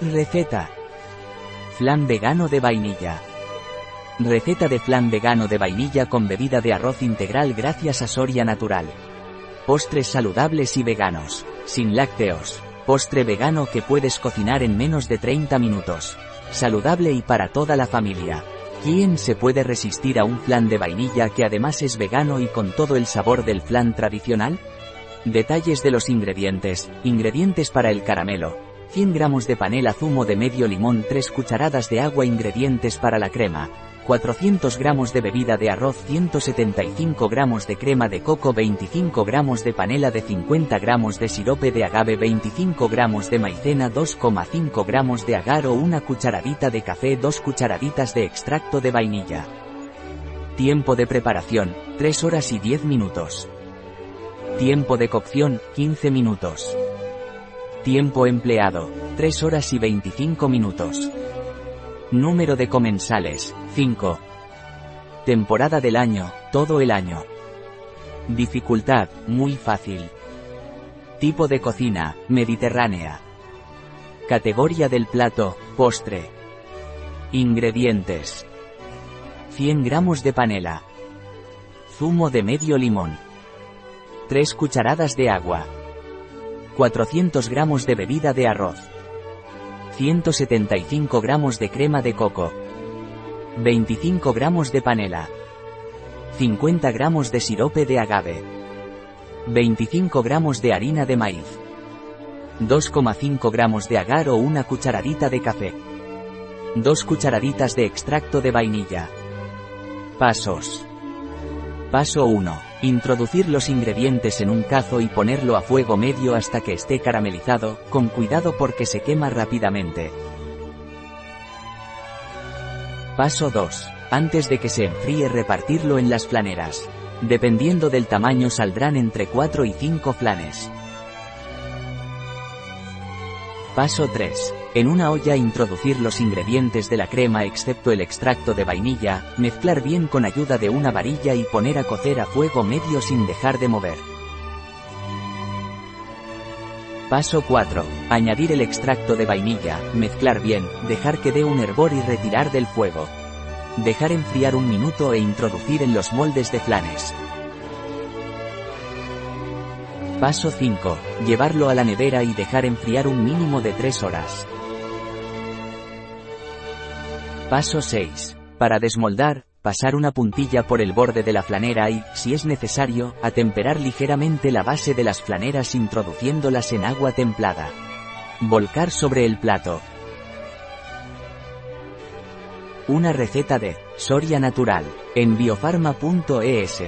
Receta. Flan vegano de vainilla. Receta de flan vegano de vainilla con bebida de arroz integral gracias a Soria Natural. Postres saludables y veganos. Sin lácteos. Postre vegano que puedes cocinar en menos de 30 minutos. Saludable y para toda la familia. ¿Quién se puede resistir a un flan de vainilla que además es vegano y con todo el sabor del flan tradicional? Detalles de los ingredientes. Ingredientes para el caramelo. 100 gramos de panela zumo de medio limón 3 cucharadas de agua Ingredientes para la crema. 400 gramos de bebida de arroz 175 gramos de crema de coco 25 gramos de panela de 50 gramos de sirope de agave 25 gramos de maicena 2,5 gramos de agar o una cucharadita de café 2 cucharaditas de extracto de vainilla. Tiempo de preparación, 3 horas y 10 minutos. Tiempo de cocción, 15 minutos. Tiempo empleado, 3 horas y 25 minutos. Número de comensales, 5. Temporada del año, todo el año. Dificultad, muy fácil. Tipo de cocina, mediterránea. Categoría del plato, postre. Ingredientes. 100 gramos de panela. Zumo de medio limón. 3 cucharadas de agua. 400 gramos de bebida de arroz. 175 gramos de crema de coco. 25 gramos de panela. 50 gramos de sirope de agave. 25 gramos de harina de maíz. 2,5 gramos de agar o una cucharadita de café. 2 cucharaditas de extracto de vainilla. Pasos. Paso 1. Introducir los ingredientes en un cazo y ponerlo a fuego medio hasta que esté caramelizado, con cuidado porque se quema rápidamente. Paso 2. Antes de que se enfríe repartirlo en las flaneras. Dependiendo del tamaño saldrán entre 4 y 5 flanes. Paso 3. En una olla introducir los ingredientes de la crema excepto el extracto de vainilla, mezclar bien con ayuda de una varilla y poner a cocer a fuego medio sin dejar de mover. Paso 4. Añadir el extracto de vainilla, mezclar bien, dejar que dé un hervor y retirar del fuego. Dejar enfriar un minuto e introducir en los moldes de flanes. Paso 5. Llevarlo a la nevera y dejar enfriar un mínimo de 3 horas. Paso 6. Para desmoldar, pasar una puntilla por el borde de la flanera y, si es necesario, atemperar ligeramente la base de las flaneras introduciéndolas en agua templada. Volcar sobre el plato. Una receta de Soria Natural, en biofarma.es.